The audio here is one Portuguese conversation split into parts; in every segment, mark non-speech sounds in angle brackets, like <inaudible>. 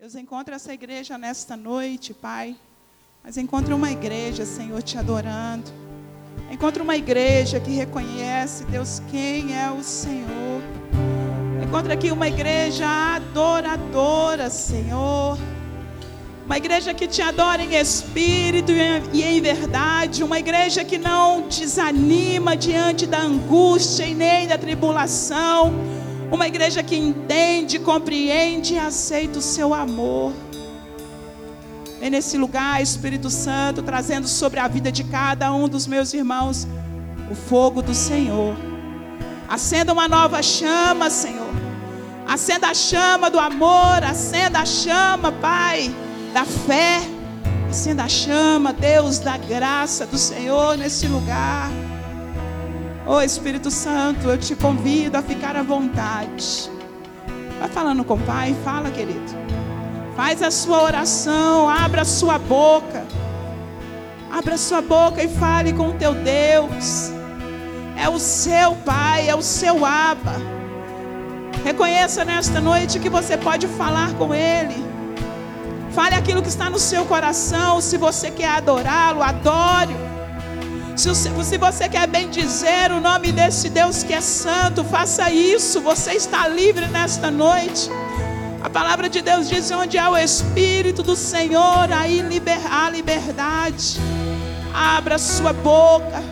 Deus encontra essa igreja nesta noite, Pai. Mas encontre uma igreja, Senhor, te adorando. Encontre uma igreja que reconhece, Deus, quem é o Senhor. Encontre aqui uma igreja adoradora, Senhor. Uma igreja que te adora em espírito e em verdade. Uma igreja que não desanima diante da angústia e nem da tribulação. Uma igreja que entende, compreende e aceita o seu amor. Vem nesse lugar, Espírito Santo, trazendo sobre a vida de cada um dos meus irmãos o fogo do Senhor. Acenda uma nova chama, Senhor. Acenda a chama do amor, acenda a chama, Pai, da fé. Acenda a chama, Deus, da graça do Senhor nesse lugar. Oh Espírito Santo, eu te convido a ficar à vontade. Vai falando com o Pai, fala, querido. Faz a sua oração, abra a sua boca. Abra a sua boca e fale com o teu Deus. É o seu Pai, é o seu Abba. Reconheça nesta noite que você pode falar com Ele. Fale aquilo que está no seu coração. Se você quer adorá-lo, adore. Se, se você quer bendizer o nome desse Deus que é santo, faça isso. Você está livre nesta noite. A palavra de Deus diz: onde há o Espírito do Senhor, aí há liberdade. Abra sua boca,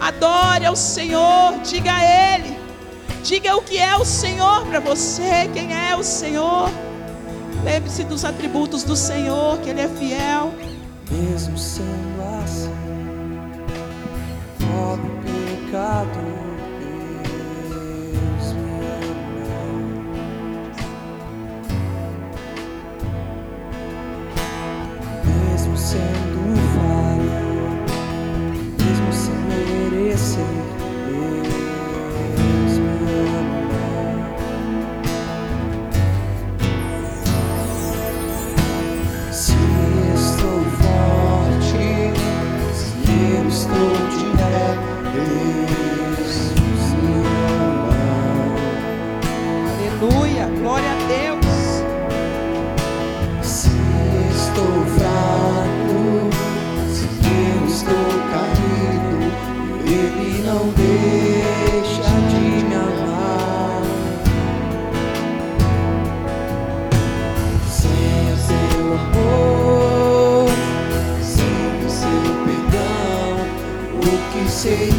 adore ao Senhor, diga a Ele, diga o que é o Senhor para você, quem é o Senhor. Lembre-se dos atributos do Senhor, que Ele é fiel. Mesmo sendo pecador. Este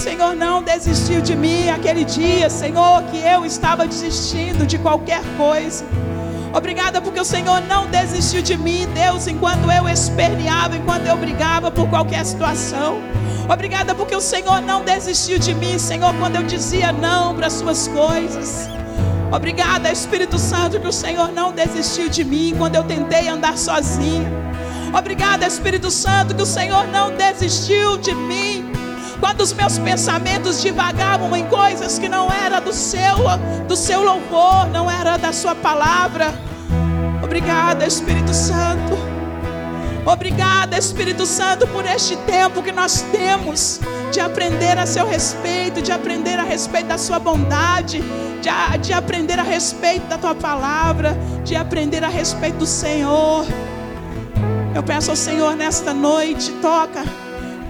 Senhor não desistiu de mim aquele dia, Senhor, que eu estava desistindo de qualquer coisa. Obrigada porque o Senhor não desistiu de mim, Deus, enquanto eu esperneava, enquanto eu brigava por qualquer situação. Obrigada porque o Senhor não desistiu de mim, Senhor, quando eu dizia não para as suas coisas. Obrigada, Espírito Santo, que o Senhor não desistiu de mim quando eu tentei andar sozinha. Obrigada, Espírito Santo, que o Senhor não desistiu de mim. Quando os meus pensamentos divagavam em coisas que não era do seu, do seu louvor, não era da sua palavra. Obrigada, Espírito Santo. Obrigada, Espírito Santo, por este tempo que nós temos de aprender a seu respeito, de aprender a respeito da sua bondade, de, de aprender a respeito da tua palavra, de aprender a respeito do Senhor. Eu peço ao Senhor nesta noite, toca,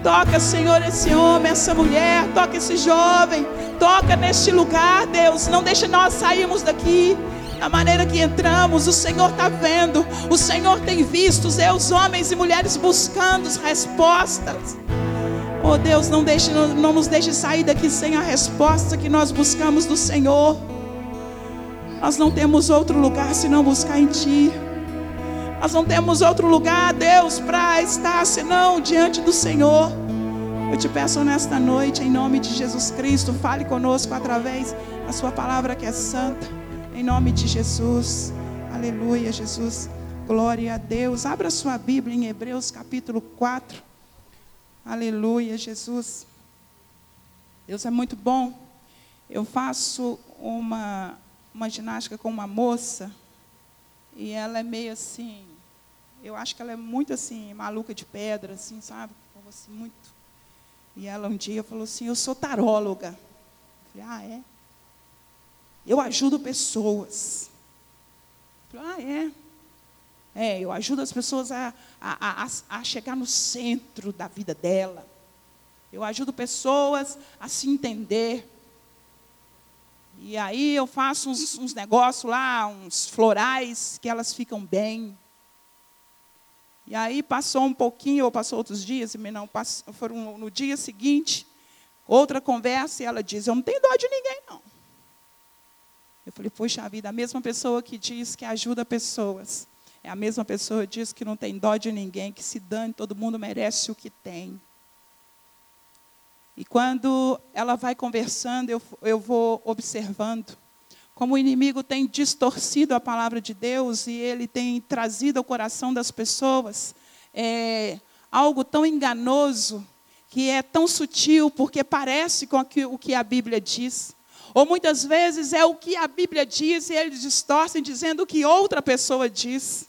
toca, Senhor, esse homem, essa mulher, toca esse jovem, toca neste lugar, Deus. Não deixe nós sairmos daqui a maneira que entramos, o Senhor está vendo, o Senhor tem visto os homens e mulheres buscando as respostas. Oh Deus, não, deixe, não, não nos deixe sair daqui sem a resposta que nós buscamos do Senhor. Nós não temos outro lugar senão buscar em Ti. Nós não temos outro lugar, Deus, para estar senão diante do Senhor. Eu te peço nesta noite, em nome de Jesus Cristo, fale conosco através da Sua palavra que é santa. Em nome de Jesus. Aleluia, Jesus. Glória a Deus. Abra sua Bíblia em Hebreus capítulo 4. Aleluia, Jesus. Deus é muito bom. Eu faço uma, uma ginástica com uma moça e ela é meio assim, eu acho que ela é muito assim, maluca de pedra, assim, sabe? Assim, muito. E ela um dia falou assim, eu sou taróloga. Eu falei, ah, é? Eu ajudo pessoas. ah, é? É, eu ajudo as pessoas a, a, a, a chegar no centro da vida dela. Eu ajudo pessoas a se entender. E aí eu faço uns, uns negócios lá, uns florais, que elas ficam bem. E aí passou um pouquinho, ou passou outros dias, e não, passou, foram no dia seguinte, outra conversa, e ela diz, eu não tenho dó de ninguém, não. Eu falei, poxa vida, a mesma pessoa que diz que ajuda pessoas, é a mesma pessoa que diz que não tem dó de ninguém, que se dane, todo mundo merece o que tem. E quando ela vai conversando, eu, eu vou observando como o inimigo tem distorcido a palavra de Deus e ele tem trazido ao coração das pessoas é, algo tão enganoso, que é tão sutil, porque parece com o que a Bíblia diz. Ou muitas vezes é o que a Bíblia diz e eles distorcem dizendo o que outra pessoa diz.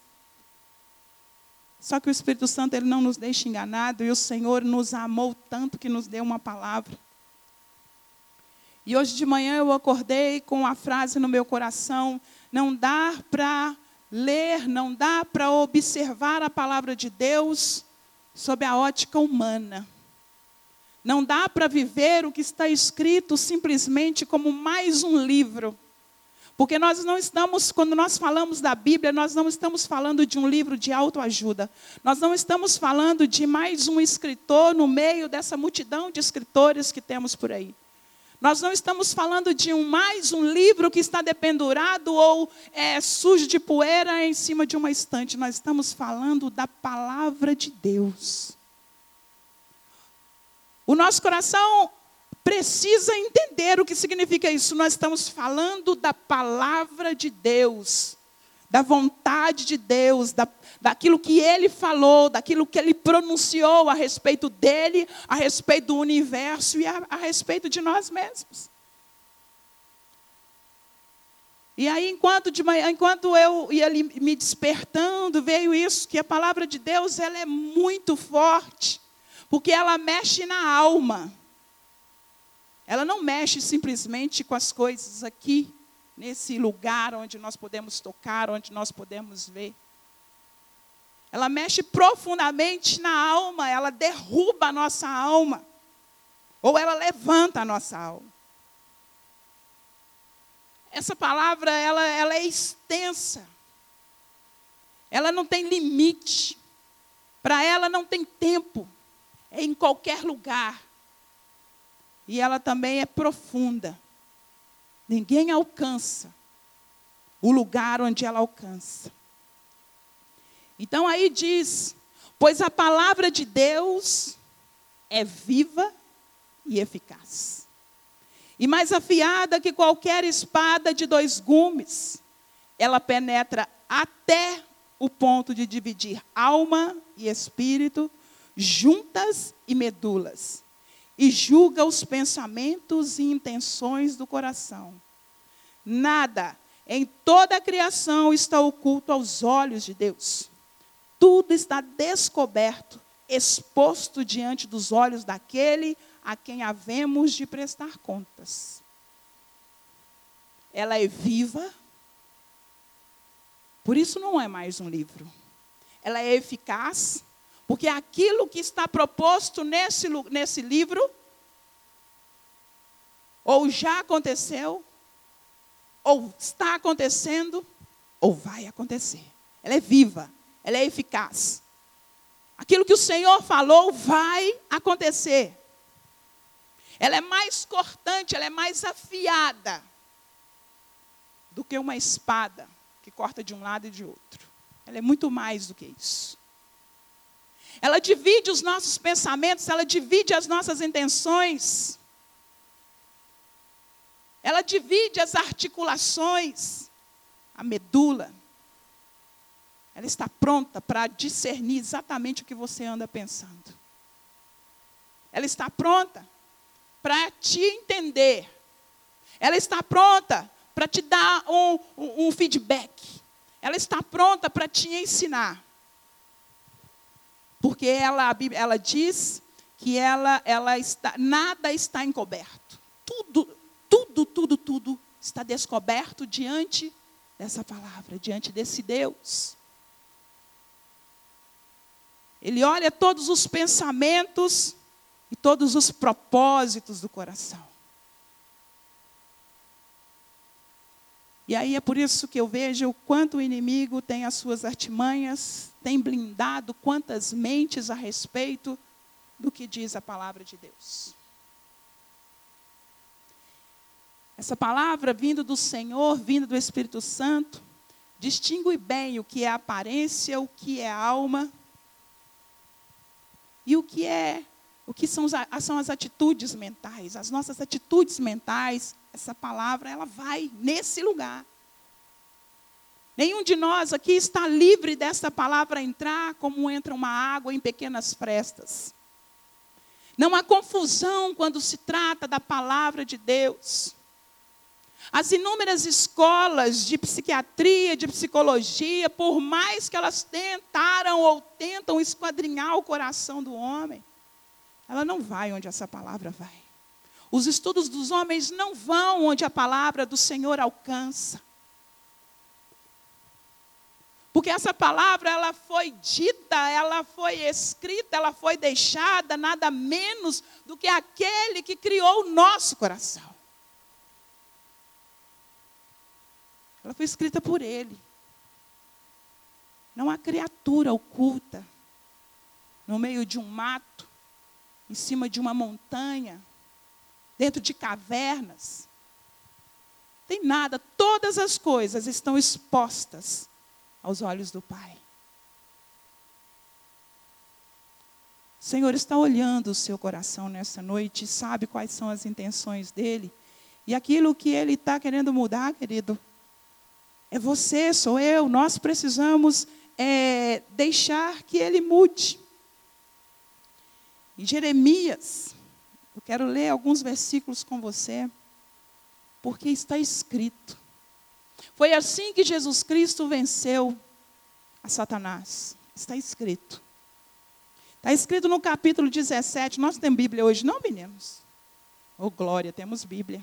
Só que o Espírito Santo ele não nos deixa enganado e o Senhor nos amou tanto que nos deu uma palavra. E hoje de manhã eu acordei com a frase no meu coração: não dá para ler, não dá para observar a palavra de Deus sob a ótica humana. Não dá para viver o que está escrito simplesmente como mais um livro. Porque nós não estamos, quando nós falamos da Bíblia, nós não estamos falando de um livro de autoajuda. Nós não estamos falando de mais um escritor no meio dessa multidão de escritores que temos por aí. Nós não estamos falando de um mais um livro que está dependurado ou é, sujo de poeira em cima de uma estante. Nós estamos falando da palavra de Deus. O nosso coração precisa entender o que significa isso. Nós estamos falando da palavra de Deus, da vontade de Deus, da, daquilo que Ele falou, daquilo que Ele pronunciou a respeito dele, a respeito do universo e a, a respeito de nós mesmos. E aí, enquanto, de manhã, enquanto eu ia me despertando, veio isso, que a palavra de Deus ela é muito forte porque ela mexe na alma. Ela não mexe simplesmente com as coisas aqui, nesse lugar onde nós podemos tocar, onde nós podemos ver. Ela mexe profundamente na alma, ela derruba a nossa alma, ou ela levanta a nossa alma. Essa palavra, ela, ela é extensa. Ela não tem limite. Para ela não tem tempo é em qualquer lugar. E ela também é profunda. Ninguém alcança o lugar onde ela alcança. Então aí diz: Pois a palavra de Deus é viva e eficaz, e mais afiada que qualquer espada de dois gumes, ela penetra até o ponto de dividir alma e espírito, juntas e medulas, e julga os pensamentos e intenções do coração. Nada em toda a criação está oculto aos olhos de Deus. Tudo está descoberto, exposto diante dos olhos daquele a quem havemos de prestar contas. Ela é viva, por isso não é mais um livro. Ela é eficaz, porque aquilo que está proposto nesse, nesse livro, ou já aconteceu, ou está acontecendo, ou vai acontecer. Ela é viva, ela é eficaz. Aquilo que o Senhor falou vai acontecer. Ela é mais cortante, ela é mais afiada do que uma espada que corta de um lado e de outro. Ela é muito mais do que isso. Ela divide os nossos pensamentos, ela divide as nossas intenções. Ela divide as articulações, a medula. Ela está pronta para discernir exatamente o que você anda pensando. Ela está pronta para te entender. Ela está pronta para te dar um, um, um feedback. Ela está pronta para te ensinar. Porque ela, ela diz que ela, ela está, nada está encoberto. Tudo, tudo, tudo, tudo está descoberto diante dessa palavra, diante desse Deus. Ele olha todos os pensamentos e todos os propósitos do coração. E aí é por isso que eu vejo o quanto o inimigo tem as suas artimanhas, tem blindado quantas mentes a respeito do que diz a palavra de Deus. Essa palavra vindo do Senhor, vindo do Espírito Santo, distingue bem o que é aparência, o que é alma e o que é o que são, são as atitudes mentais, as nossas atitudes mentais, essa palavra ela vai nesse lugar. Nenhum de nós aqui está livre dessa palavra entrar como entra uma água em pequenas frestas. Não há confusão quando se trata da palavra de Deus. As inúmeras escolas de psiquiatria, de psicologia, por mais que elas tentaram ou tentam esquadrinhar o coração do homem, ela não vai onde essa palavra vai. Os estudos dos homens não vão onde a palavra do Senhor alcança. Porque essa palavra ela foi dita, ela foi escrita, ela foi deixada nada menos do que aquele que criou o nosso coração. Ela foi escrita por ele. Não há criatura oculta no meio de um mato, em cima de uma montanha, dentro de cavernas. Tem nada, todas as coisas estão expostas aos olhos do Pai. O Senhor está olhando o seu coração nessa noite, sabe quais são as intenções dele. E aquilo que ele está querendo mudar, querido, é você, sou eu. Nós precisamos é, deixar que ele mude. Em Jeremias, eu quero ler alguns versículos com você, porque está escrito. Foi assim que Jesus Cristo venceu a Satanás. Está escrito. Está escrito no capítulo 17. Nós temos Bíblia hoje, não, meninos? Oh, glória, temos Bíblia.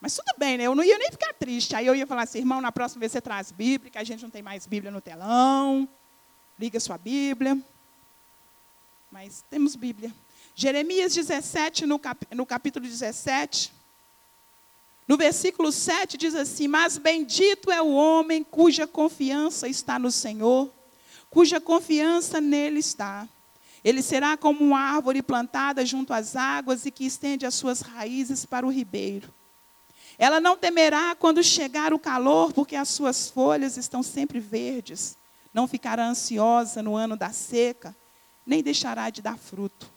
Mas tudo bem, né? Eu não ia nem ficar triste. Aí eu ia falar assim, irmão, na próxima vez você traz Bíblia, que a gente não tem mais Bíblia no telão. Liga sua Bíblia. Mas temos Bíblia. Jeremias 17, no, cap, no capítulo 17, no versículo 7 diz assim: Mas bendito é o homem cuja confiança está no Senhor, cuja confiança nele está. Ele será como uma árvore plantada junto às águas e que estende as suas raízes para o ribeiro. Ela não temerá quando chegar o calor, porque as suas folhas estão sempre verdes. Não ficará ansiosa no ano da seca, nem deixará de dar fruto.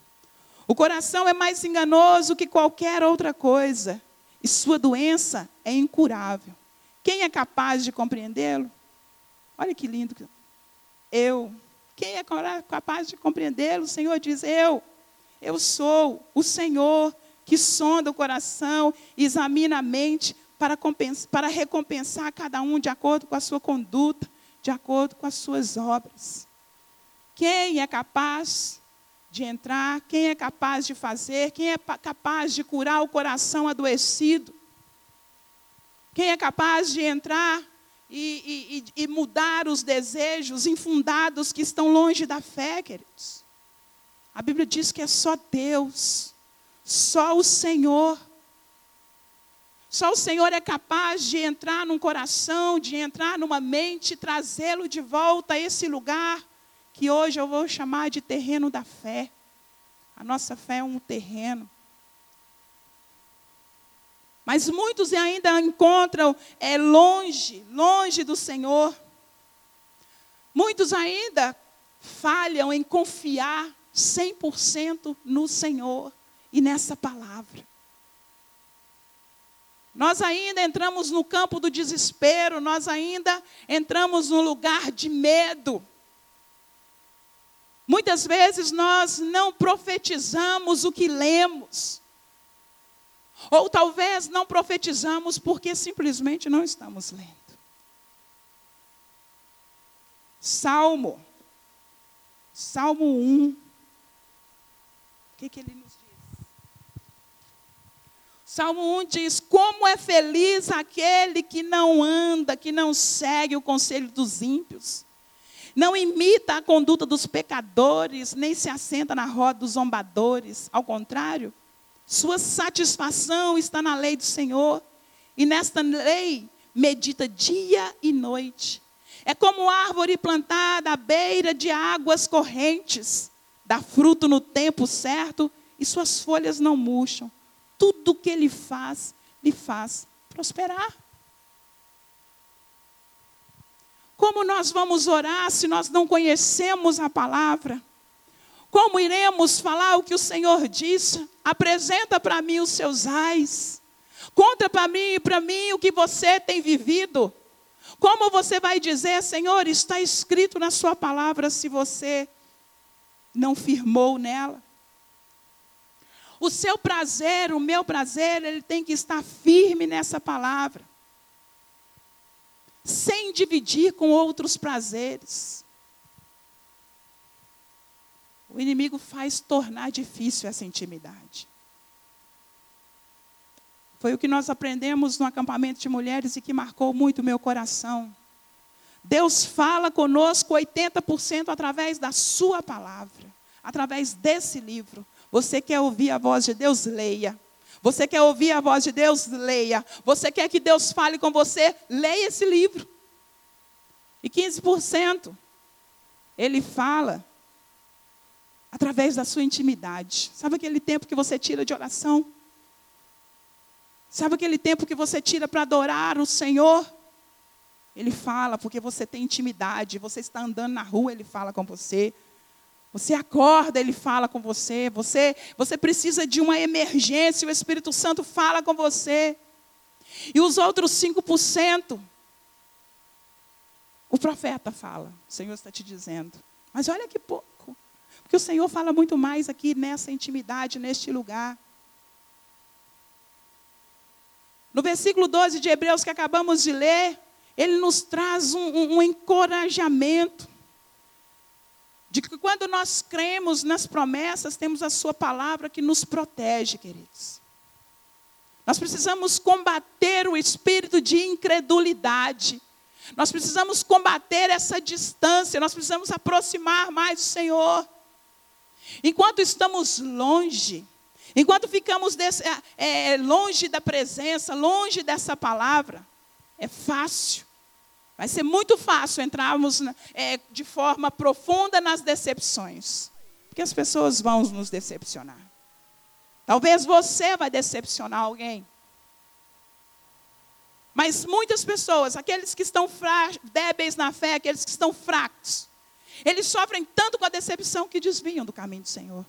O coração é mais enganoso que qualquer outra coisa, e sua doença é incurável. Quem é capaz de compreendê-lo? Olha que lindo. Eu. Quem é capaz de compreendê-lo? O Senhor diz: Eu. Eu sou o Senhor que sonda o coração, examina a mente para, para recompensar cada um de acordo com a sua conduta. de acordo com as suas obras. Quem é capaz de entrar? Quem é capaz de fazer? Quem é capaz de curar o coração adoecido? Quem é capaz de entrar e, e, e, mudar os desejos infundados que estão longe da fé, queridos? A Bíblia diz que é só Deus, só o Senhor. Só o Senhor é capaz de entrar num coração, de entrar numa mente, trazê-lo de volta a esse lugar que hoje eu vou chamar de terreno da fé. A nossa fé é um terreno. Mas muitos ainda encontram é longe, longe do Senhor. Muitos ainda falham em confiar 100% no Senhor e nessa palavra. Nós ainda entramos no campo do desespero, nós ainda entramos no lugar de medo. Muitas vezes nós não profetizamos o que lemos. Ou talvez não profetizamos porque simplesmente não estamos lendo. Salmo. Salmo 1. O que, que ele? Salmo 1 diz: Como é feliz aquele que não anda, que não segue o conselho dos ímpios, não imita a conduta dos pecadores, nem se assenta na roda dos zombadores. Ao contrário, sua satisfação está na lei do Senhor, e nesta lei medita dia e noite. É como árvore plantada à beira de águas correntes dá fruto no tempo certo e suas folhas não murcham. Tudo que ele faz, lhe faz prosperar. Como nós vamos orar se nós não conhecemos a palavra? Como iremos falar o que o Senhor disse? Apresenta para mim os seus ais. Conta para mim e para mim o que você tem vivido. Como você vai dizer, Senhor, está escrito na sua palavra se você não firmou nela. O seu prazer, o meu prazer, ele tem que estar firme nessa palavra. Sem dividir com outros prazeres. O inimigo faz tornar difícil essa intimidade. Foi o que nós aprendemos no acampamento de mulheres e que marcou muito o meu coração. Deus fala conosco 80% através da Sua palavra, através desse livro. Você quer ouvir a voz de Deus? Leia. Você quer ouvir a voz de Deus? Leia. Você quer que Deus fale com você? Leia esse livro. E 15% ele fala através da sua intimidade. Sabe aquele tempo que você tira de oração? Sabe aquele tempo que você tira para adorar o Senhor? Ele fala porque você tem intimidade, você está andando na rua, ele fala com você. Você acorda, ele fala com você. Você, você precisa de uma emergência, o Espírito Santo fala com você. E os outros 5%, o profeta fala. O Senhor está te dizendo. Mas olha que pouco. Porque o Senhor fala muito mais aqui nessa intimidade, neste lugar. No versículo 12 de Hebreus que acabamos de ler, ele nos traz um, um, um encorajamento. De que quando nós cremos nas promessas, temos a Sua palavra que nos protege, queridos. Nós precisamos combater o espírito de incredulidade. Nós precisamos combater essa distância, nós precisamos aproximar mais do Senhor. Enquanto estamos longe, enquanto ficamos desse, é, é, longe da presença, longe dessa palavra, é fácil. Vai ser muito fácil entrarmos é, de forma profunda nas decepções. Porque as pessoas vão nos decepcionar. Talvez você vai decepcionar alguém. Mas muitas pessoas, aqueles que estão débeis na fé, aqueles que estão fracos, eles sofrem tanto com a decepção que desviam do caminho do Senhor.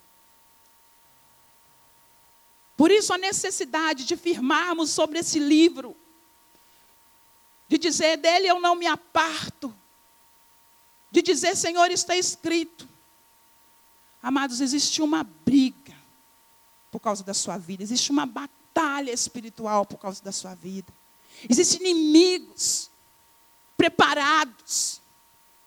Por isso a necessidade de firmarmos sobre esse livro, de dizer dele eu não me aparto, de dizer Senhor está escrito. Amados, existe uma briga por causa da sua vida, existe uma batalha espiritual por causa da sua vida. Existem inimigos preparados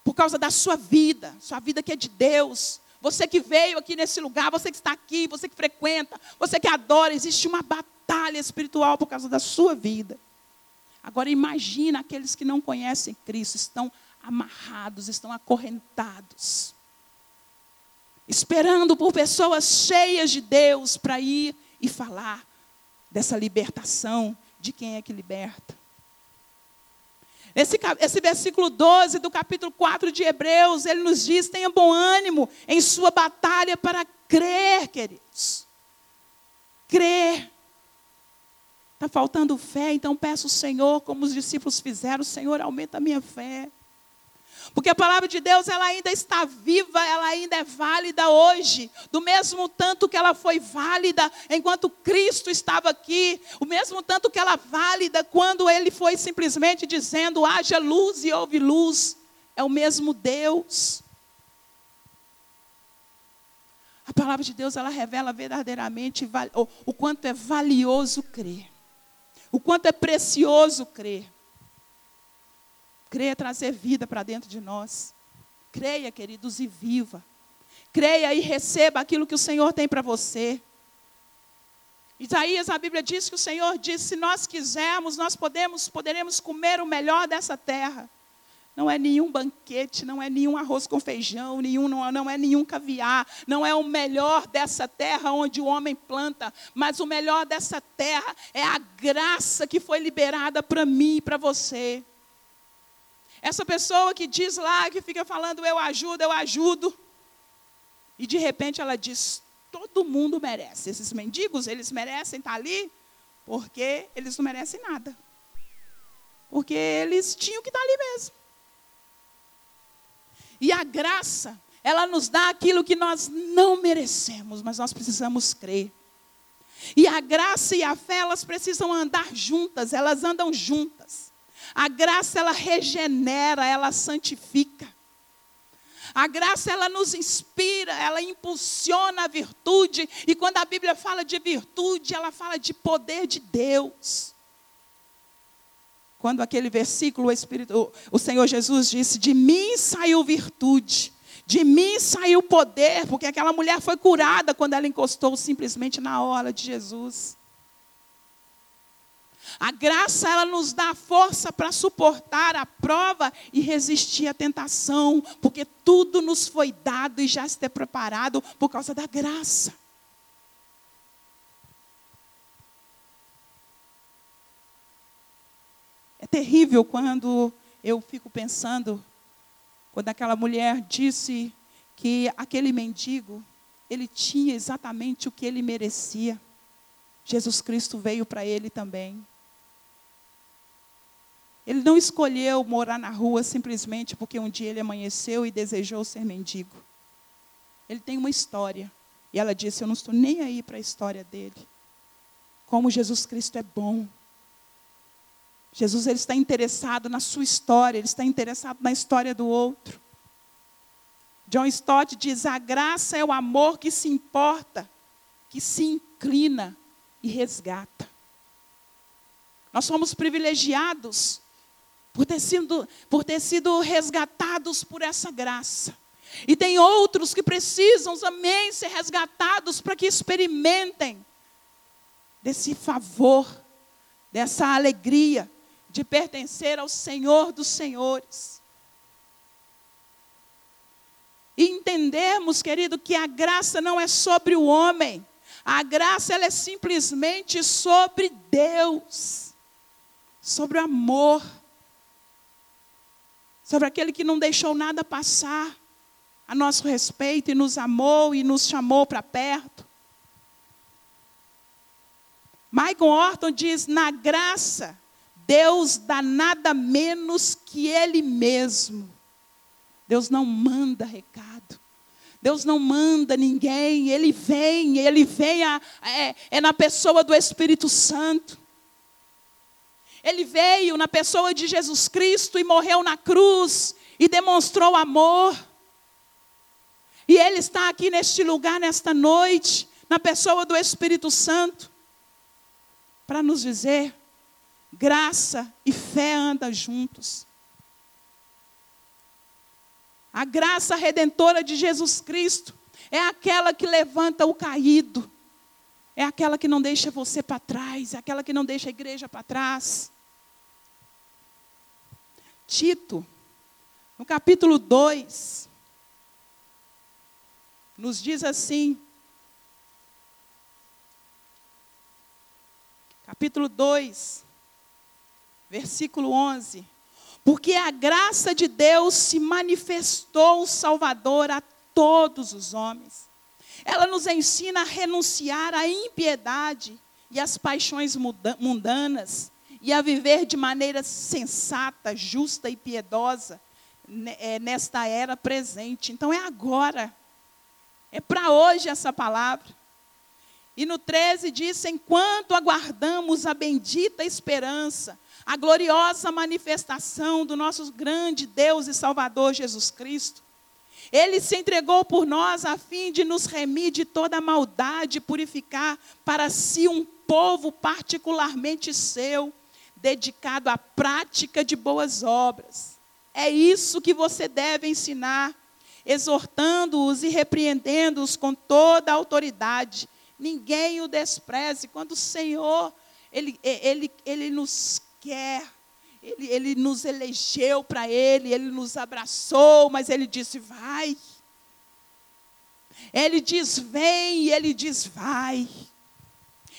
por causa da sua vida, sua vida que é de Deus. Você que veio aqui nesse lugar, você que está aqui, você que frequenta, você que adora, existe uma batalha espiritual por causa da sua vida. Agora imagina aqueles que não conhecem Cristo, estão amarrados, estão acorrentados, esperando por pessoas cheias de Deus para ir e falar dessa libertação, de quem é que liberta. Esse, esse versículo 12 do capítulo 4 de Hebreus, ele nos diz: tenha bom ânimo em sua batalha para crer, queridos. Crer. Está faltando fé, então peço ao Senhor, como os discípulos fizeram, Senhor, aumenta a minha fé. Porque a palavra de Deus, ela ainda está viva, ela ainda é válida hoje, do mesmo tanto que ela foi válida enquanto Cristo estava aqui, o mesmo tanto que ela é válida quando ele foi simplesmente dizendo: haja luz e houve luz. É o mesmo Deus. A palavra de Deus, ela revela verdadeiramente o quanto é valioso crer, o quanto é precioso crer. Creia trazer vida para dentro de nós. Creia, queridos, e viva. Creia e receba aquilo que o Senhor tem para você. Isaías, a Bíblia diz que o Senhor diz: se nós quisermos, nós podemos, poderemos comer o melhor dessa terra. Não é nenhum banquete, não é nenhum arroz com feijão, nenhum, não, não é nenhum caviar, não é o melhor dessa terra onde o homem planta, mas o melhor dessa terra é a graça que foi liberada para mim e para você. Essa pessoa que diz lá, que fica falando eu ajudo, eu ajudo. E de repente ela diz: todo mundo merece. Esses mendigos, eles merecem estar ali porque eles não merecem nada. Porque eles tinham que estar ali mesmo. E a graça, ela nos dá aquilo que nós não merecemos, mas nós precisamos crer. E a graça e a fé, elas precisam andar juntas, elas andam juntas. A graça ela regenera, ela santifica. A graça ela nos inspira, ela impulsiona a virtude, e quando a Bíblia fala de virtude, ela fala de poder de Deus. Quando aquele versículo, o, Espírito, o Senhor Jesus disse: De mim saiu virtude, de mim saiu poder, porque aquela mulher foi curada quando ela encostou simplesmente na hora de Jesus. A graça ela nos dá força para suportar a prova e resistir à tentação, porque tudo nos foi dado e já está preparado por causa da graça. Terrível quando eu fico pensando, quando aquela mulher disse que aquele mendigo, ele tinha exatamente o que ele merecia. Jesus Cristo veio para ele também. Ele não escolheu morar na rua simplesmente porque um dia ele amanheceu e desejou ser mendigo. Ele tem uma história. E ela disse: Eu não estou nem aí para a história dele. Como Jesus Cristo é bom. Jesus ele está interessado na sua história, ele está interessado na história do outro. John Stott diz: a graça é o amor que se importa, que se inclina e resgata. Nós somos privilegiados por ter sido, por ter sido resgatados por essa graça. E tem outros que precisam também ser resgatados para que experimentem desse favor, dessa alegria de pertencer ao Senhor dos Senhores. E entendemos, querido, que a graça não é sobre o homem. A graça ela é simplesmente sobre Deus. Sobre o amor sobre aquele que não deixou nada passar a nosso respeito e nos amou e nos chamou para perto. Michael Orton diz: na graça, Deus dá nada menos que Ele mesmo. Deus não manda recado. Deus não manda ninguém, Ele vem, Ele vem a, é, é na pessoa do Espírito Santo. Ele veio na pessoa de Jesus Cristo e morreu na cruz e demonstrou amor. E Ele está aqui neste lugar, nesta noite, na pessoa do Espírito Santo, para nos dizer: graça e fé andam juntos. A graça redentora de Jesus Cristo é aquela que levanta o caído, é aquela que não deixa você para trás, é aquela que não deixa a igreja para trás. Tito, no capítulo 2, nos diz assim, capítulo 2, versículo 11: Porque a graça de Deus se manifestou Salvador a todos os homens. Ela nos ensina a renunciar à impiedade e às paixões mundanas e a viver de maneira sensata, justa e piedosa é, nesta era presente. Então é agora. É para hoje essa palavra. E no 13 diz: enquanto aguardamos a bendita esperança, a gloriosa manifestação do nosso grande Deus e Salvador Jesus Cristo. Ele se entregou por nós a fim de nos remir de toda maldade, purificar para si um povo particularmente seu, dedicado à prática de boas obras. É isso que você deve ensinar, exortando-os e repreendendo-os com toda a autoridade. Ninguém o despreze. Quando o Senhor, Ele, ele, ele nos quer, ele, ele nos elegeu para Ele, Ele nos abraçou, mas Ele disse: vai. Ele diz: vem, e Ele diz: vai.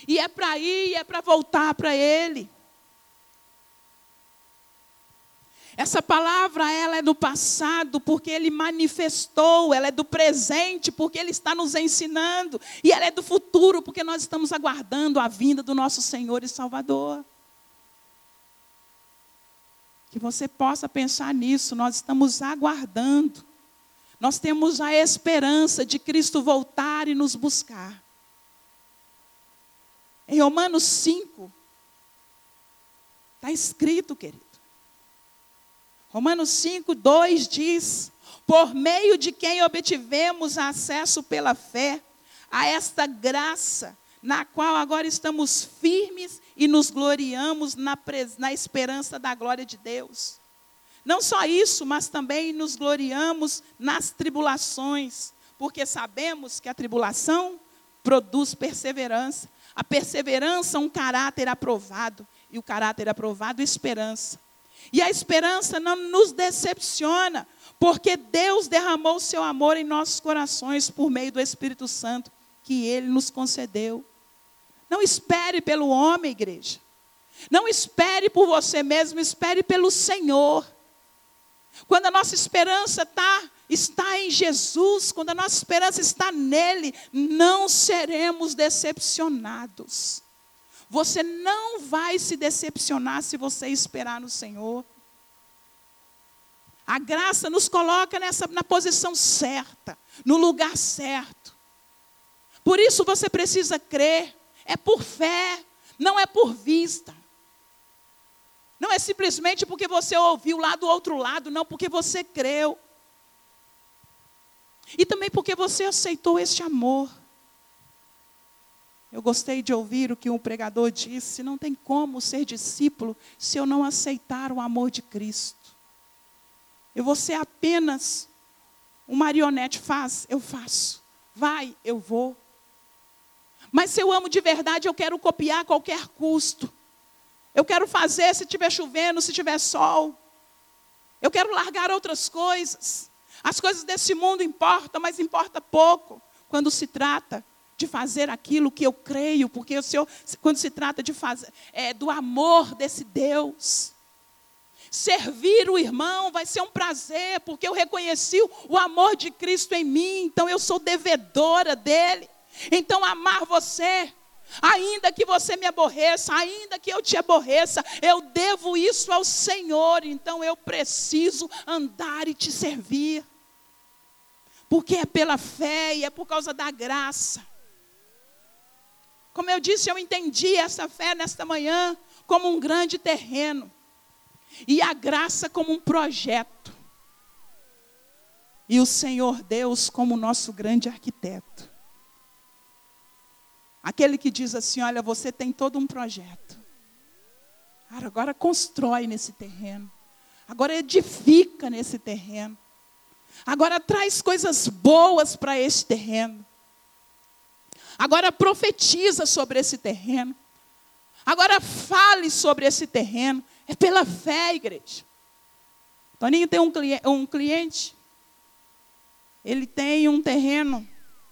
E é para ir, é para voltar para Ele. Essa palavra ela é do passado porque ele manifestou, ela é do presente porque ele está nos ensinando e ela é do futuro porque nós estamos aguardando a vinda do nosso Senhor e Salvador. Que você possa pensar nisso, nós estamos aguardando. Nós temos a esperança de Cristo voltar e nos buscar. Em Romanos 5, está escrito, querido. Romanos 5, 2 diz: Por meio de quem obtivemos acesso pela fé a esta graça, na qual agora estamos firmes e nos gloriamos na, na esperança da glória de Deus. Não só isso, mas também nos gloriamos nas tribulações, porque sabemos que a tribulação produz perseverança. A perseverança, um caráter aprovado, e o caráter aprovado, esperança. E a esperança não nos decepciona, porque Deus derramou o seu amor em nossos corações por meio do Espírito Santo que ele nos concedeu. Não espere pelo homem, igreja. Não espere por você mesmo, espere pelo Senhor. Quando a nossa esperança tá, está em Jesus, quando a nossa esperança está nele, não seremos decepcionados. Você não vai se decepcionar se você esperar no Senhor. A graça nos coloca nessa, na posição certa, no lugar certo. Por isso você precisa crer. É por fé, não é por vista. Não é simplesmente porque você ouviu lá do outro lado, não, porque você creu. E também porque você aceitou este amor. Eu gostei de ouvir o que um pregador disse: não tem como ser discípulo se eu não aceitar o amor de Cristo. Eu vou ser apenas um marionete, faz, eu faço. Vai, eu vou. Mas se eu amo de verdade, eu quero copiar a qualquer custo. Eu quero fazer se estiver chovendo, se tiver sol. Eu quero largar outras coisas. As coisas desse mundo importam, mas importa pouco quando se trata de fazer aquilo que eu creio, porque o Senhor, quando se trata de fazer, é, do amor desse Deus. Servir o irmão vai ser um prazer, porque eu reconheci o amor de Cristo em mim, então eu sou devedora dele. Então, amar você, ainda que você me aborreça, ainda que eu te aborreça, eu devo isso ao Senhor, então eu preciso andar e te servir. Porque é pela fé e é por causa da graça. Como eu disse, eu entendi essa fé nesta manhã como um grande terreno. E a graça como um projeto. E o Senhor Deus como nosso grande arquiteto. Aquele que diz assim: olha, você tem todo um projeto. Agora constrói nesse terreno. Agora edifica nesse terreno. Agora traz coisas boas para esse terreno. Agora profetiza sobre esse terreno. Agora fale sobre esse terreno. É pela fé, igreja. Toninho tem um, cliente. Ele tem um terreno,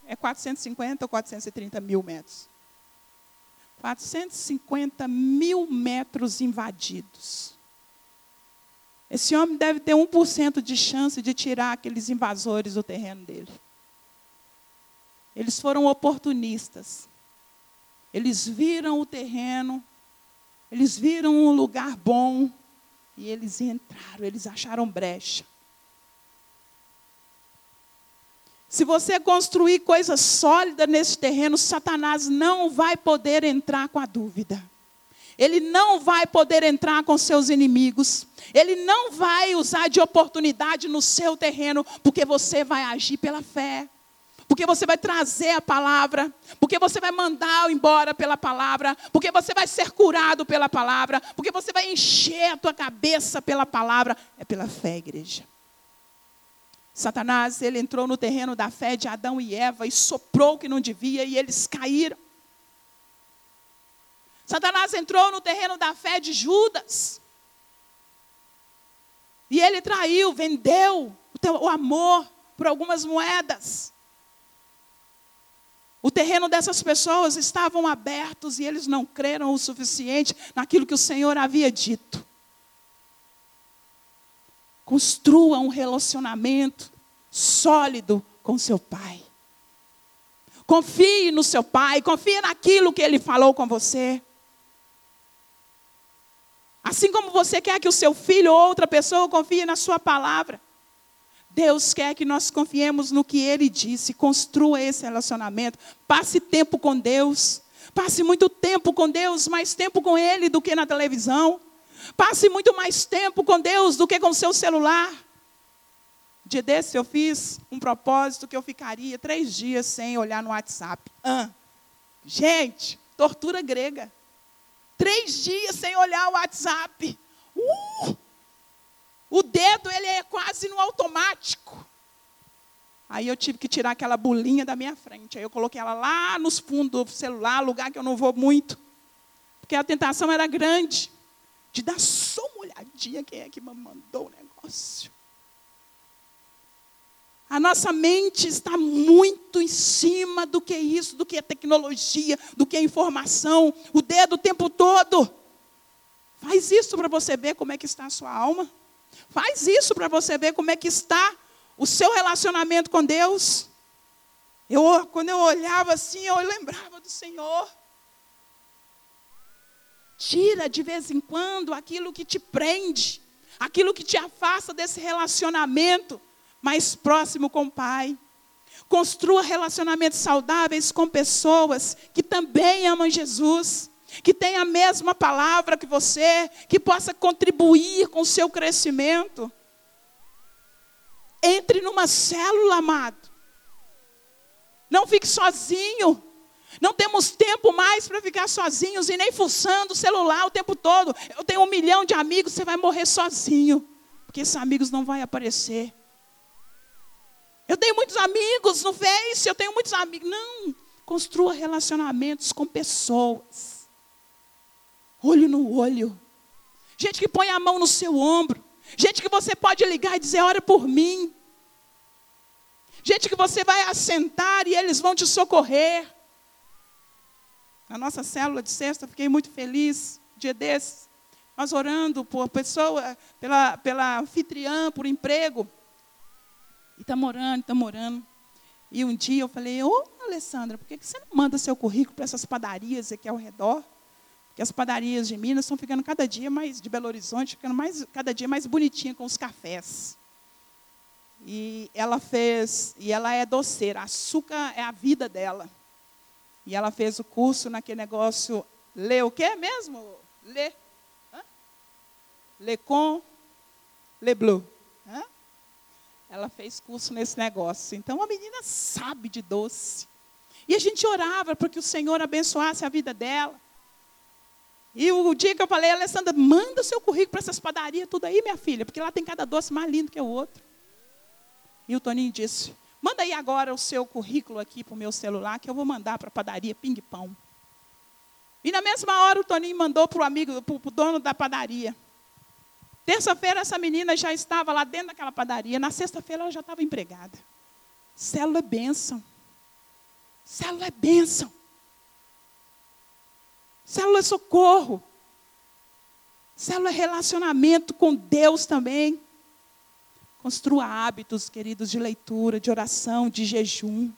é 450 ou 430 mil metros. 450 mil metros invadidos. Esse homem deve ter 1% de chance de tirar aqueles invasores do terreno dele. Eles foram oportunistas. Eles viram o terreno, eles viram um lugar bom e eles entraram, eles acharam brecha. Se você construir coisa sólida nesse terreno, Satanás não vai poder entrar com a dúvida. Ele não vai poder entrar com seus inimigos. Ele não vai usar de oportunidade no seu terreno, porque você vai agir pela fé. Porque você vai trazer a palavra, porque você vai mandar embora pela palavra, porque você vai ser curado pela palavra, porque você vai encher a tua cabeça pela palavra. É pela fé, igreja. Satanás, ele entrou no terreno da fé de Adão e Eva e soprou o que não devia e eles caíram. Satanás entrou no terreno da fé de Judas. E ele traiu, vendeu o, teu, o amor por algumas moedas. O terreno dessas pessoas estavam abertos e eles não creram o suficiente naquilo que o Senhor havia dito. Construa um relacionamento sólido com seu pai. Confie no seu pai, confie naquilo que ele falou com você. Assim como você quer que o seu filho ou outra pessoa confie na sua palavra. Deus quer que nós confiemos no que Ele disse, construa esse relacionamento, passe tempo com Deus, passe muito tempo com Deus, mais tempo com Ele do que na televisão, passe muito mais tempo com Deus do que com seu celular. Dia desse eu fiz um propósito que eu ficaria três dias sem olhar no WhatsApp. Ah, gente, tortura grega. Três dias sem olhar o WhatsApp. Uh! O dedo, ele é quase no automático. Aí eu tive que tirar aquela bolinha da minha frente. Aí eu coloquei ela lá nos fundos do celular, lugar que eu não vou muito. Porque a tentação era grande. De dar só uma olhadinha quem é que mandou o negócio. A nossa mente está muito em cima do que isso, do que a tecnologia, do que a informação, o dedo o tempo todo. Faz isso para você ver como é que está a sua alma. Faz isso para você ver como é que está o seu relacionamento com Deus. Eu, quando eu olhava assim, eu lembrava do Senhor. Tira de vez em quando aquilo que te prende, aquilo que te afasta desse relacionamento mais próximo com o Pai. Construa relacionamentos saudáveis com pessoas que também amam Jesus, que têm a mesma palavra que você, que possa contribuir com o seu crescimento. Entre numa célula, amado. Não fique sozinho. Não temos tempo mais para ficar sozinhos e nem fuçando o celular o tempo todo. Eu tenho um milhão de amigos, você vai morrer sozinho. Porque esses amigos não vão aparecer. Eu tenho muitos amigos no Face, eu tenho muitos amigos. Não, construa relacionamentos com pessoas. Olho no olho. Gente que põe a mão no seu ombro. Gente que você pode ligar e dizer: ora por mim. Gente que você vai assentar e eles vão te socorrer. Na nossa célula de sexta, fiquei muito feliz, dia desses. Nós orando por pessoa, pela, pela anfitriã, por emprego. E está morando, está morando. E um dia eu falei, ô Alessandra, por que você não manda seu currículo para essas padarias aqui ao redor? Porque as padarias de Minas estão ficando cada dia mais, de Belo Horizonte, ficando mais, cada dia mais bonitinha com os cafés. E ela fez, e ela é doceira, açúcar é a vida dela. E ela fez o curso naquele negócio, lê o quê mesmo? Lê. Lê com, lê bleu. Hã? Ela fez curso nesse negócio. Então a menina sabe de doce. E a gente orava para que o Senhor abençoasse a vida dela. E o dia que eu falei, Alessandra, manda seu currículo para essas padarias, tudo aí, minha filha, porque lá tem cada doce mais lindo que o outro. E o Toninho disse: Manda aí agora o seu currículo aqui para o meu celular, que eu vou mandar para a padaria Ping Pão. E na mesma hora o Toninho mandou para o amigo, para o dono da padaria. Terça-feira essa menina já estava lá dentro daquela padaria. Na sexta-feira ela já estava empregada. Célula é bênção. Célula é bênção. Célula é socorro. Célula é relacionamento com Deus também. Construa hábitos, queridos, de leitura, de oração, de jejum.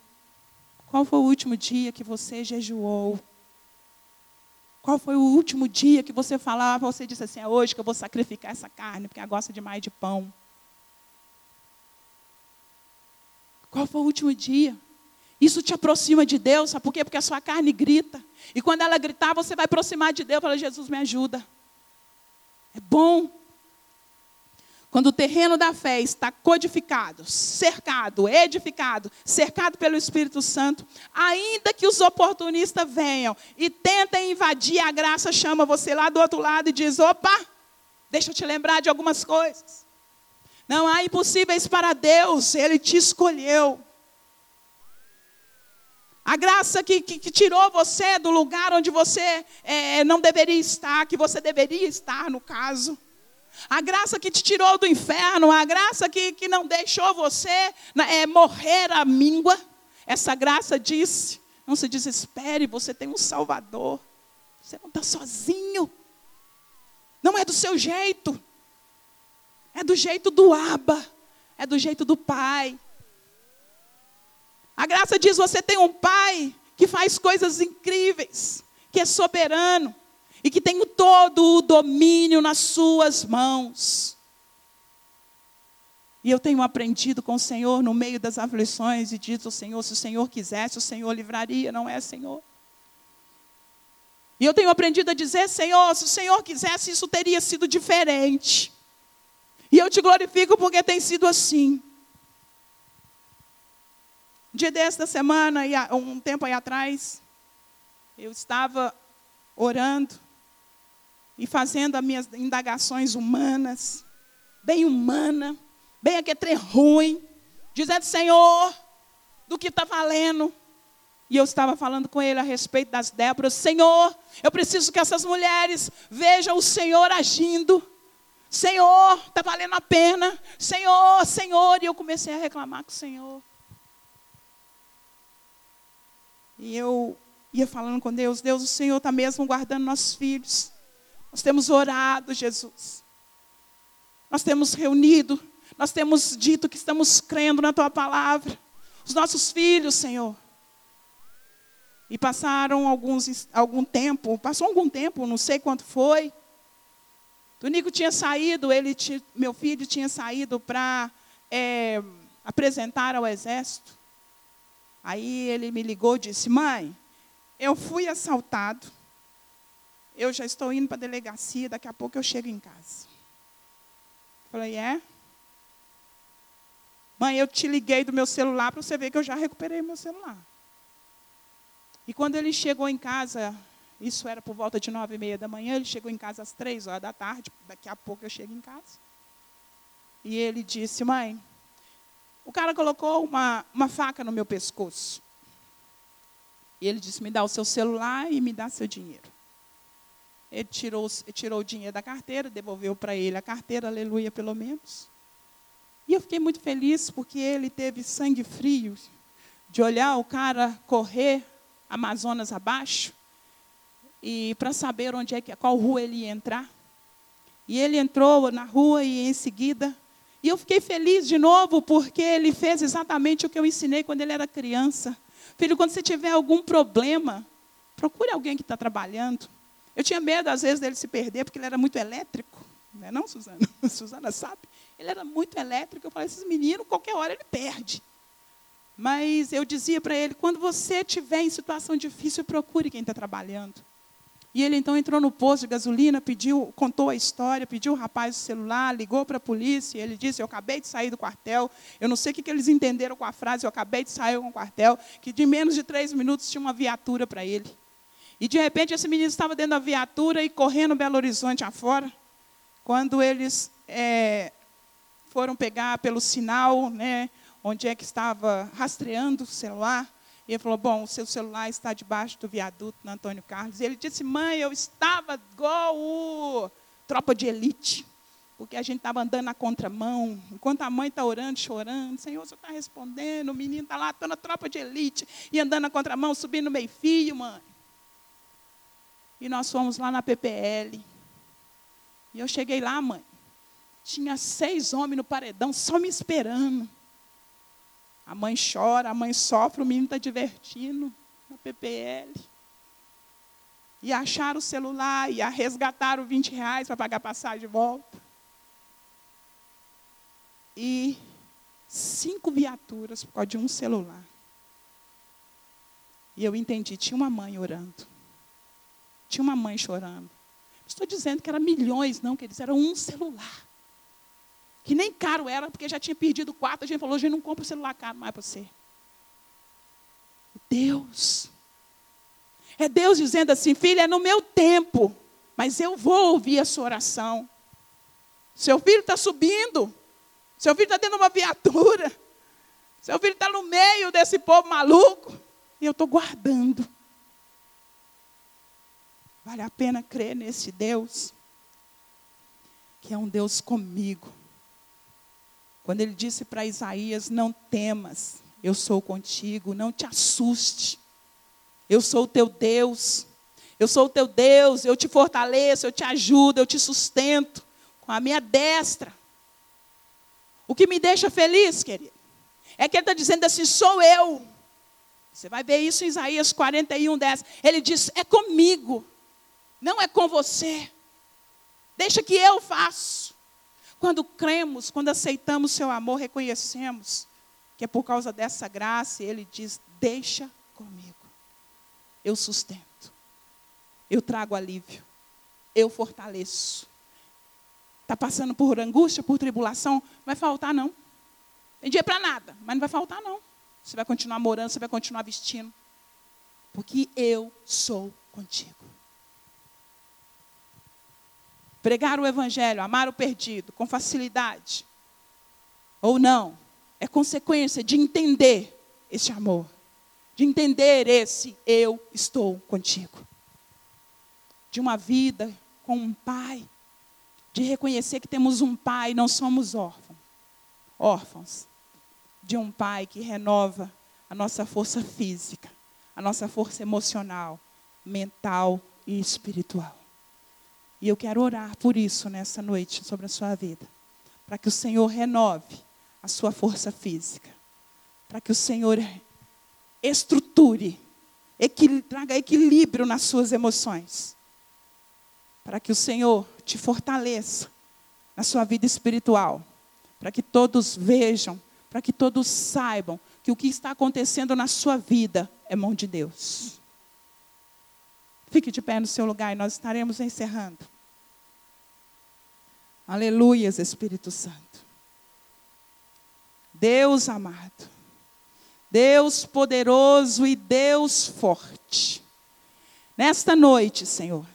Qual foi o último dia que você jejuou? Qual foi o último dia que você falava, você disse assim, é hoje que eu vou sacrificar essa carne, porque ela gosta demais de pão? Qual foi o último dia? Isso te aproxima de Deus, sabe por quê? Porque a sua carne grita. E quando ela gritar, você vai aproximar de Deus e falar, Jesus, me ajuda. É bom. Quando o terreno da fé está codificado, cercado, edificado, cercado pelo Espírito Santo, ainda que os oportunistas venham e tentem invadir, a graça chama você lá do outro lado e diz: opa, deixa eu te lembrar de algumas coisas. Não há impossíveis para Deus, Ele te escolheu. A graça que, que, que, tirou você do lugar onde você é, não deveria estar, que você deveria estar, no caso. A graça que te tirou do inferno, a graça que, que não deixou você né, é, morrer à míngua. Essa graça disse: não se desespere, você tem um Salvador. Você não está sozinho. Não é do seu jeito. É do jeito do Aba. É do jeito do Pai. A graça diz: você tem um Pai que faz coisas incríveis, que é soberano e que tem todo o domínio nas suas mãos. E eu tenho aprendido com o Senhor no meio das aflições e dito ao Senhor: se o Senhor quisesse, o Senhor livraria, não é, Senhor? E eu tenho aprendido a dizer: Senhor, se o Senhor quisesse, isso teria sido diferente. E eu te glorifico porque tem sido assim. Um dia desse da semana, um tempo aí atrás, eu estava orando e fazendo as minhas indagações humanas, bem humana, bem aquele ruim, dizendo, Senhor, do que está valendo. E eu estava falando com ele a respeito das Débora, Senhor, eu preciso que essas mulheres vejam o Senhor agindo. Senhor, está valendo a pena. Senhor, Senhor. E eu comecei a reclamar com o Senhor. E eu ia falando com Deus, Deus, o Senhor está mesmo guardando nossos filhos. Nós temos orado, Jesus. Nós temos reunido, nós temos dito que estamos crendo na tua palavra. Os nossos filhos, Senhor. E passaram alguns, algum tempo, passou algum tempo, não sei quanto foi. Tonico tinha saído, ele, meu filho tinha saído para é, apresentar ao exército. Aí ele me ligou e disse: Mãe, eu fui assaltado eu já estou indo para a delegacia, daqui a pouco eu chego em casa. Falei, é? Mãe, eu te liguei do meu celular para você ver que eu já recuperei meu celular. E quando ele chegou em casa, isso era por volta de nove e meia da manhã, ele chegou em casa às três horas da tarde, daqui a pouco eu chego em casa. E ele disse, mãe, o cara colocou uma, uma faca no meu pescoço. E ele disse, me dá o seu celular e me dá seu dinheiro. Ele tirou, tirou o dinheiro da carteira, devolveu para ele a carteira, aleluia, pelo menos. E eu fiquei muito feliz porque ele teve sangue frio de olhar o cara correr Amazonas abaixo e para saber onde é que qual rua ele ia entrar. E ele entrou na rua e em seguida e eu fiquei feliz de novo porque ele fez exatamente o que eu ensinei quando ele era criança. Filho, quando você tiver algum problema, procure alguém que está trabalhando. Eu tinha medo, às vezes, dele se perder, porque ele era muito elétrico. Não é não, Suzana? <laughs> Suzana sabe. Ele era muito elétrico. Eu falei, esses meninos, qualquer hora ele perde. Mas eu dizia para ele, quando você estiver em situação difícil, procure quem está trabalhando. E ele então entrou no posto de gasolina, pediu, contou a história, pediu o rapaz o celular, ligou para a polícia, ele disse, eu acabei de sair do quartel, eu não sei o que, que eles entenderam com a frase, eu acabei de sair do quartel, que de menos de três minutos tinha uma viatura para ele. E de repente esse menino estava dentro da viatura e correndo Belo Horizonte afora. Quando eles é, foram pegar pelo sinal, né, onde é que estava rastreando o celular. E ele falou: Bom, o seu celular está debaixo do viaduto no Antônio Carlos. E ele disse: Mãe, eu estava igual o tropa de elite. Porque a gente estava andando na contramão. Enquanto a mãe está orando, chorando. Senhor, você está respondendo. O menino está lá, estou na tropa de elite. E andando na contramão, subindo meio fio, mãe. E nós fomos lá na PPL. E eu cheguei lá, mãe. Tinha seis homens no paredão, só me esperando. A mãe chora, a mãe sofre, o menino está divertindo na PPL. E acharam o celular, e resgataram 20 reais para pagar passagem de volta. E cinco viaturas por causa de um celular. E eu entendi, tinha uma mãe orando. Tinha uma mãe chorando. Estou dizendo que era milhões, não, que eles eram um celular que nem caro era, porque já tinha perdido quatro. A gente falou: a gente não compra o celular caro mais para você. Deus. É Deus dizendo assim: filha, é no meu tempo, mas eu vou ouvir a sua oração. Seu filho está subindo, seu filho está tendo uma viatura, seu filho está no meio desse povo maluco, e eu estou guardando. Vale a pena crer nesse Deus, que é um Deus comigo. Quando ele disse para Isaías: Não temas, eu sou contigo, não te assuste. Eu sou o teu Deus. Eu sou o teu Deus, eu te fortaleço, eu te ajudo, eu te sustento com a minha destra. O que me deixa feliz, querido, é que ele está dizendo assim: sou eu. Você vai ver isso em Isaías 41, 10. Ele diz: é comigo, não é com você. Deixa que eu faço. Quando cremos, quando aceitamos seu amor, reconhecemos que é por causa dessa graça, ele diz: Deixa comigo. Eu sustento. Eu trago alívio. Eu fortaleço. Está passando por angústia, por tribulação? Vai faltar, não. Tem dia para nada, mas não vai faltar, não. Você vai continuar morando, você vai continuar vestindo. Porque eu sou contigo. Pregar o Evangelho, amar o perdido com facilidade, ou não, é consequência de entender esse amor, de entender esse eu estou contigo. De uma vida com um pai, de reconhecer que temos um pai, não somos órfãos, órfãos, de um pai que renova a nossa força física, a nossa força emocional, mental e espiritual. E eu quero orar por isso nessa noite, sobre a sua vida. Para que o Senhor renove a sua força física. Para que o Senhor estruture, traga equilíbrio nas suas emoções. Para que o Senhor te fortaleça na sua vida espiritual. Para que todos vejam, para que todos saibam que o que está acontecendo na sua vida é mão de Deus. Fique de pé no seu lugar e nós estaremos encerrando. Aleluias, Espírito Santo. Deus amado, Deus poderoso e Deus forte. Nesta noite, Senhor,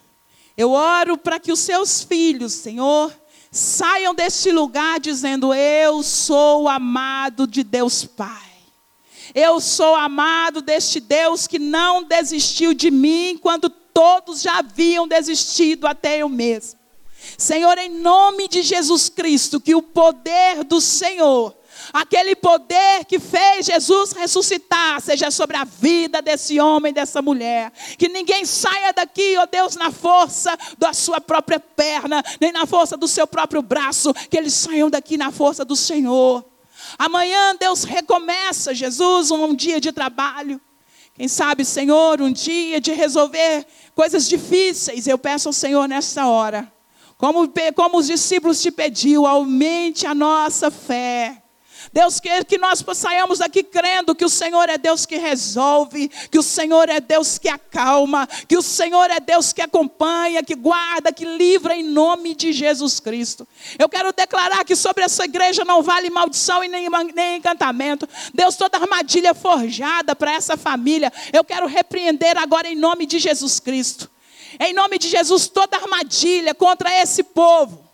eu oro para que os seus filhos, Senhor, saiam deste lugar dizendo: Eu sou amado de Deus Pai. Eu sou amado deste Deus que não desistiu de mim enquanto todos já haviam desistido, até eu mesmo. Senhor, em nome de Jesus Cristo, que o poder do Senhor, aquele poder que fez Jesus ressuscitar, seja sobre a vida desse homem, dessa mulher. Que ninguém saia daqui, ó oh Deus, na força da sua própria perna, nem na força do seu próprio braço, que eles saiam daqui na força do Senhor. Amanhã Deus recomeça, Jesus, um dia de trabalho. Quem sabe, Senhor, um dia de resolver coisas difíceis. Eu peço ao Senhor nesta hora, como, como os discípulos te pediu, aumente a nossa fé. Deus quer que nós saiamos daqui crendo que o Senhor é Deus que resolve, que o Senhor é Deus que acalma, que o Senhor é Deus que acompanha, que guarda, que livra em nome de Jesus Cristo. Eu quero declarar que sobre essa igreja não vale maldição e nem, nem encantamento. Deus, toda armadilha forjada para essa família, eu quero repreender agora em nome de Jesus Cristo. Em nome de Jesus, toda armadilha contra esse povo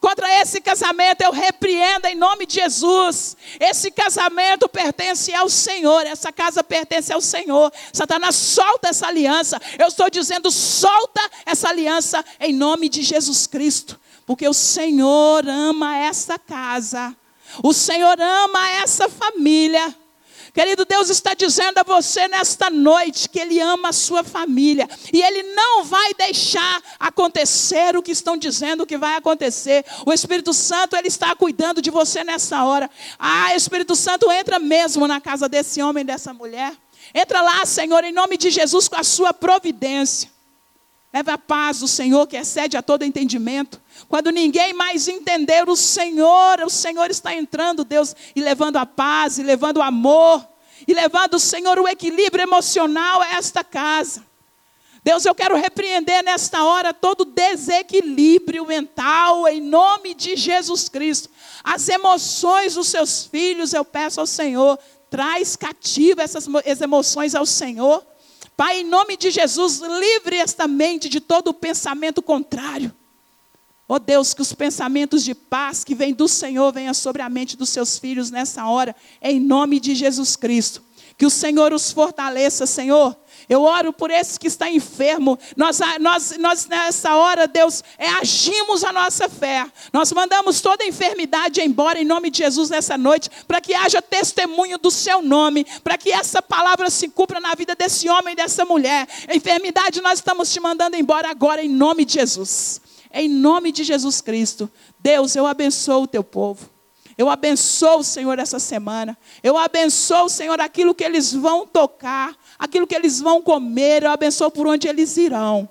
Contra esse casamento eu repreendo em nome de Jesus. Esse casamento pertence ao Senhor, essa casa pertence ao Senhor. Satanás solta essa aliança. Eu estou dizendo, solta essa aliança em nome de Jesus Cristo, porque o Senhor ama essa casa. O Senhor ama essa família. Querido, Deus está dizendo a você nesta noite que Ele ama a sua família e Ele não vai deixar acontecer o que estão dizendo que vai acontecer. O Espírito Santo, Ele está cuidando de você nessa hora. Ah, Espírito Santo, entra mesmo na casa desse homem, dessa mulher. Entra lá, Senhor, em nome de Jesus, com a sua providência. Leva a paz do Senhor que excede a todo entendimento. Quando ninguém mais entender o Senhor, o Senhor está entrando, Deus, e levando a paz, e levando o amor, e levando, Senhor, o equilíbrio emocional a esta casa. Deus, eu quero repreender nesta hora todo desequilíbrio mental, em nome de Jesus Cristo. As emoções dos seus filhos, eu peço ao Senhor, traz cativa essas emoções ao Senhor. Pai, em nome de Jesus, livre esta mente de todo pensamento contrário. Ó oh Deus, que os pensamentos de paz que vêm do Senhor venham sobre a mente dos seus filhos nessa hora, em nome de Jesus Cristo. Que o Senhor os fortaleça, Senhor. Eu oro por esse que está enfermo. Nós, nós, nós nessa hora, Deus, é, agimos a nossa fé. Nós mandamos toda enfermidade embora em nome de Jesus nessa noite, para que haja testemunho do seu nome, para que essa palavra se cumpra na vida desse homem e dessa mulher. A enfermidade nós estamos te mandando embora agora em nome de Jesus. Em nome de Jesus Cristo. Deus, eu abençoo o teu povo. Eu abençoo, Senhor, essa semana. Eu abençoo, Senhor, aquilo que eles vão tocar, aquilo que eles vão comer. Eu abençoo por onde eles irão.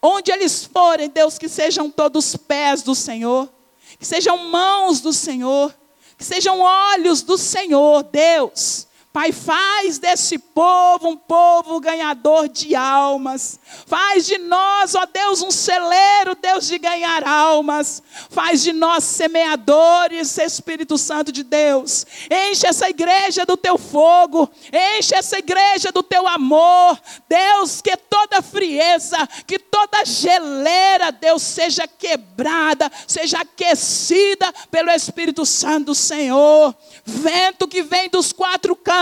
Onde eles forem, Deus, que sejam todos pés do Senhor, que sejam mãos do Senhor, que sejam olhos do Senhor, Deus. Pai, faz desse povo um povo ganhador de almas. Faz de nós, ó Deus, um celeiro, Deus, de ganhar almas. Faz de nós semeadores, Espírito Santo de Deus. Enche essa igreja do teu fogo. Enche essa igreja do teu amor. Deus, que toda frieza, que toda geleira, Deus, seja quebrada, seja aquecida pelo Espírito Santo do Senhor. Vento que vem dos quatro cantos,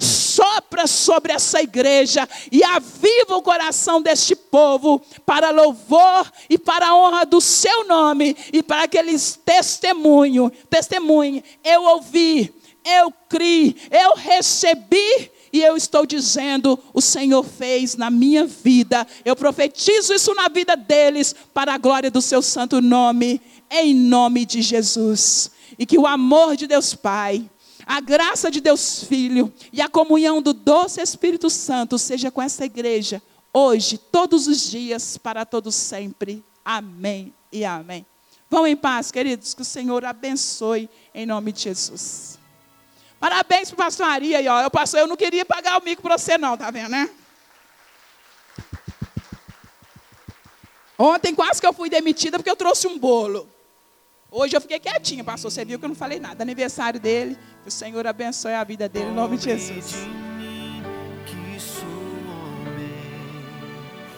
sopra sobre essa igreja e aviva o coração deste povo para louvor e para a honra do seu nome e para que eles testemunho, testemunhem. Eu ouvi, eu criei, eu recebi e eu estou dizendo: o Senhor fez na minha vida. Eu profetizo isso na vida deles, para a glória do seu santo nome, em nome de Jesus e que o amor de Deus Pai, a graça de Deus Filho e a comunhão do doce Espírito Santo seja com essa igreja, hoje, todos os dias, para todos sempre. Amém e amém. Vão em paz, queridos, que o Senhor abençoe em nome de Jesus. Parabéns para o pastor Maria aí, ó. Eu, pastor, eu não queria pagar o mico para você, não, tá vendo, né? Ontem quase que eu fui demitida porque eu trouxe um bolo. Hoje eu fiquei quietinha, pastor. Você viu que eu não falei nada. Aniversário dele. Que o Senhor abençoe a vida dele em nome de Jesus.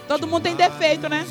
Todo mundo tem defeito, né?